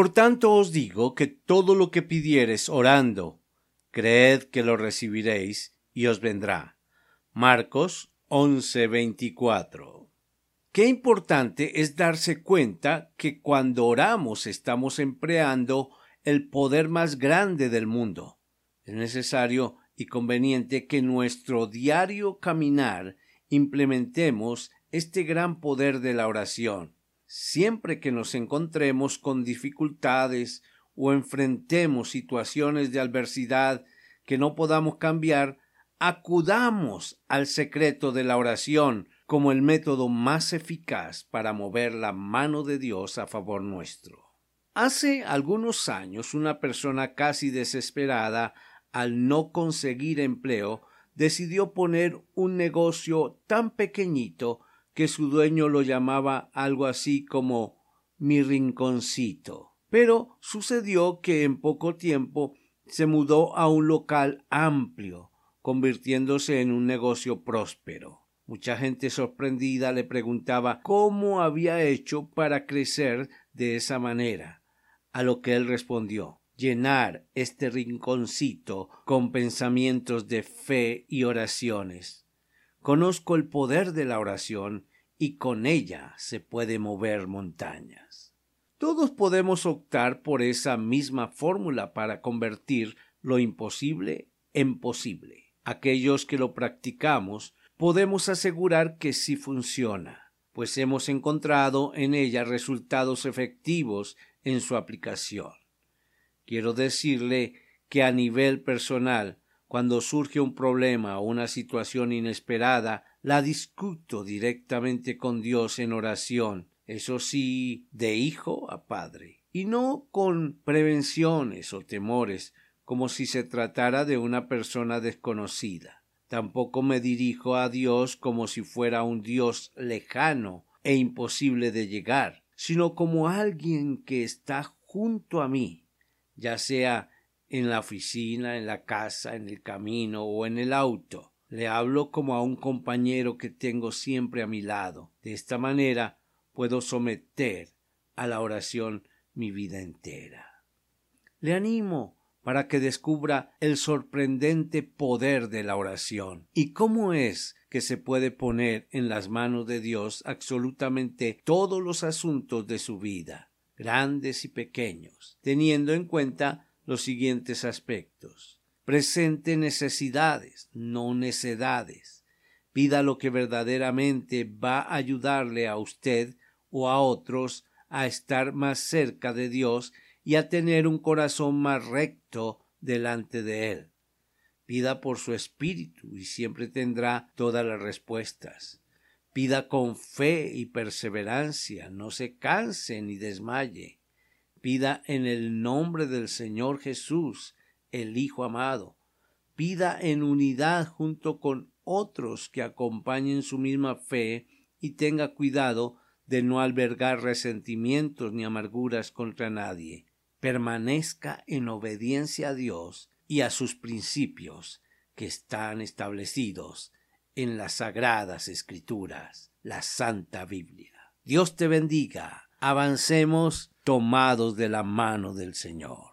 Por tanto os digo que todo lo que pidiereis orando, creed que lo recibiréis y os vendrá. Marcos 11:24. Qué importante es darse cuenta que cuando oramos estamos empleando el poder más grande del mundo. Es necesario y conveniente que nuestro diario caminar implementemos este gran poder de la oración siempre que nos encontremos con dificultades o enfrentemos situaciones de adversidad que no podamos cambiar, acudamos al secreto de la oración como el método más eficaz para mover la mano de Dios a favor nuestro. Hace algunos años una persona casi desesperada al no conseguir empleo decidió poner un negocio tan pequeñito que su dueño lo llamaba algo así como mi rinconcito. Pero sucedió que en poco tiempo se mudó a un local amplio, convirtiéndose en un negocio próspero. Mucha gente sorprendida le preguntaba cómo había hecho para crecer de esa manera, a lo que él respondió llenar este rinconcito con pensamientos de fe y oraciones. Conozco el poder de la oración y con ella se puede mover montañas. Todos podemos optar por esa misma fórmula para convertir lo imposible en posible. Aquellos que lo practicamos podemos asegurar que sí funciona, pues hemos encontrado en ella resultados efectivos en su aplicación. Quiero decirle que a nivel personal cuando surge un problema o una situación inesperada, la discuto directamente con Dios en oración, eso sí, de hijo a padre, y no con prevenciones o temores, como si se tratara de una persona desconocida. Tampoco me dirijo a Dios como si fuera un Dios lejano e imposible de llegar, sino como alguien que está junto a mí, ya sea en la oficina, en la casa, en el camino o en el auto. Le hablo como a un compañero que tengo siempre a mi lado. De esta manera puedo someter a la oración mi vida entera. Le animo para que descubra el sorprendente poder de la oración y cómo es que se puede poner en las manos de Dios absolutamente todos los asuntos de su vida, grandes y pequeños, teniendo en cuenta los siguientes aspectos. Presente necesidades, no necedades. Pida lo que verdaderamente va a ayudarle a usted o a otros a estar más cerca de Dios y a tener un corazón más recto delante de Él. Pida por su espíritu y siempre tendrá todas las respuestas. Pida con fe y perseverancia, no se canse ni desmaye. Pida en el nombre del Señor Jesús, el Hijo amado. Pida en unidad junto con otros que acompañen su misma fe y tenga cuidado de no albergar resentimientos ni amarguras contra nadie. Permanezca en obediencia a Dios y a sus principios que están establecidos en las sagradas escrituras, la Santa Biblia. Dios te bendiga. Avancemos tomados de la mano del Señor.